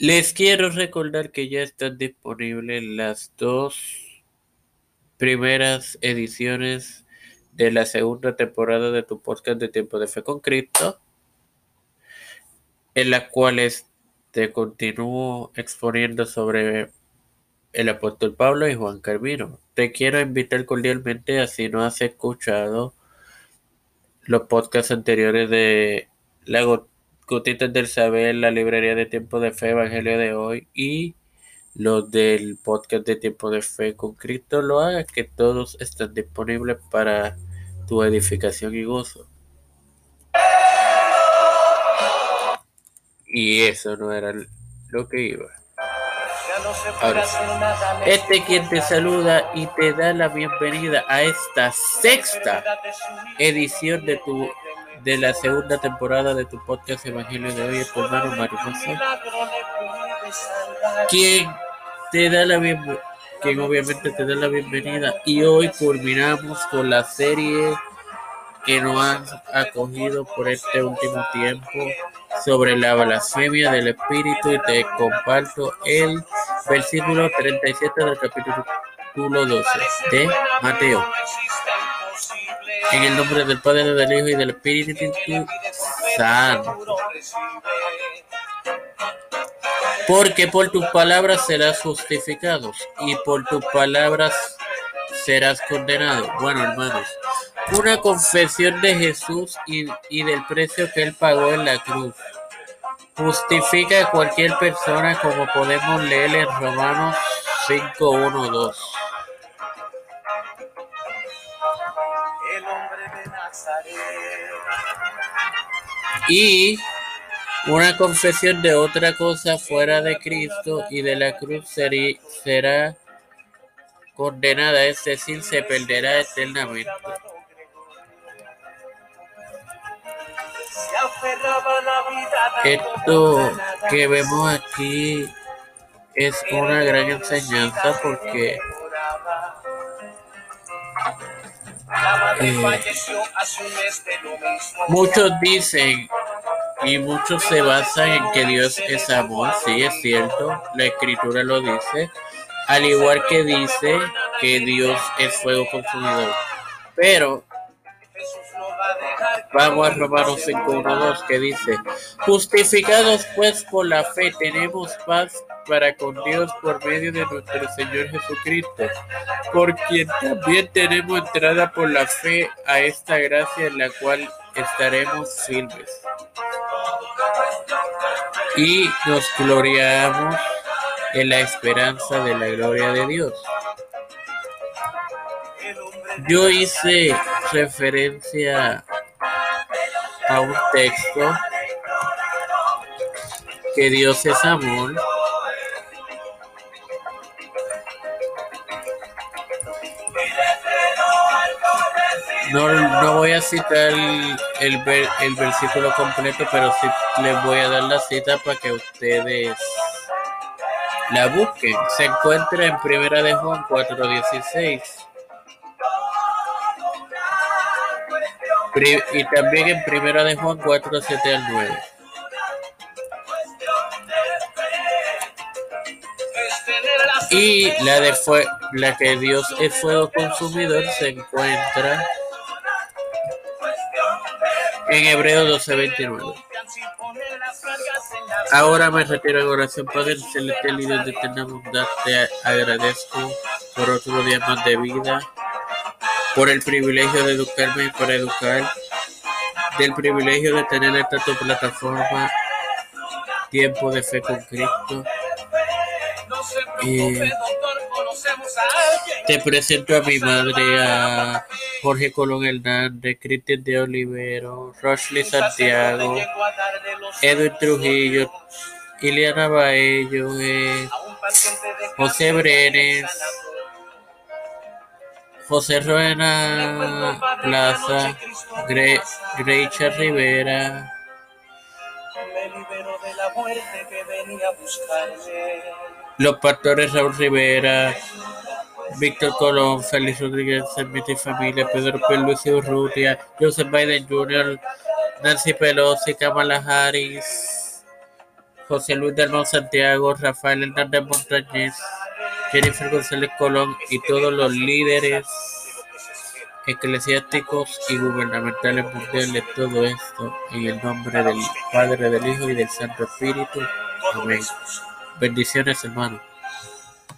Les quiero recordar que ya están disponibles las dos primeras ediciones de la segunda temporada de tu podcast de Tiempo de Fe con Cristo, en las cuales te continúo exponiendo sobre el apóstol Pablo y Juan Carmino. Te quiero invitar cordialmente a si no has escuchado los podcasts anteriores de la Gotitas del Saber, la librería de Tiempo de Fe, Evangelio de hoy y los del podcast de Tiempo de Fe con Cristo lo haga, que todos están disponibles para tu edificación y gozo. Y eso no era lo que iba. Ahora, este quien te saluda y te da la bienvenida a esta sexta edición de tu de la segunda temporada de tu podcast Evangelio de hoy, tu hermano Mariposa, quien te da la bienvenida, quien obviamente te da la bienvenida y hoy culminamos con la serie que nos han acogido por este último tiempo sobre la blasfemia del Espíritu y te comparto el versículo 37 del capítulo 12 de Mateo. En el nombre del Padre, del Hijo y del Espíritu Santo. Porque por tus palabras serás justificado y por tus palabras serás condenado. Bueno, hermanos, una confesión de Jesús y, y del precio que él pagó en la cruz justifica a cualquier persona como podemos leer en Romanos 5, Y una confesión de otra cosa fuera de Cristo y de la cruz será condenada, es decir, se perderá eternamente. Esto que vemos aquí es una gran enseñanza porque muchos dicen y muchos se basan en que Dios es amor, sí es cierto, la escritura lo dice, al igual que dice que Dios es fuego consumidor. Pero vamos a Romanos 5.1.2 que dice, justificados pues por la fe tenemos paz para con Dios por medio de nuestro Señor Jesucristo, por quien también tenemos entrada por la fe a esta gracia en la cual estaremos firmes. Y nos gloriamos en la esperanza de la gloria de Dios. Yo hice referencia a un texto que Dios es amor No, no voy a citar el, el, versículo completo, pero sí les voy a dar la cita para que ustedes la busquen. Se encuentra en Primera de Juan 4.16. Y también en Primera de Juan 4, 7 al 9. Y la de fue, la que Dios es fuego consumidor se encuentra en Hebreo 12:29. Ahora me retiro en oración, Padre Celestial y de eterna bondad, te agradezco por otro día más de vida, por el privilegio de educarme y para educar, del privilegio de tener esta tu plataforma, Tiempo de Fe con Cristo. Te presento a mi madre, a Jorge Colón Hernández, Cristian de Olivero, Rosely Santiago, Edwin Trujillo, Iliana Baello, eh, José Brenes, José Ruena Plaza, Greicha Rivera, los pastores Raúl Rivera, Víctor Colón, Félix Rodríguez, Sermita y Familia, Pedro Luis Urrutia, Joseph Biden Jr., Nancy Pelosi, Kamala Harris, José Luis del Santiago, Rafael Hernández Montañez, Jennifer González Colón y todos los líderes eclesiásticos y gubernamentales mundiales, todo esto en el nombre del Padre, del Hijo y del Santo Espíritu. Amén. Bendiciones, hermanos.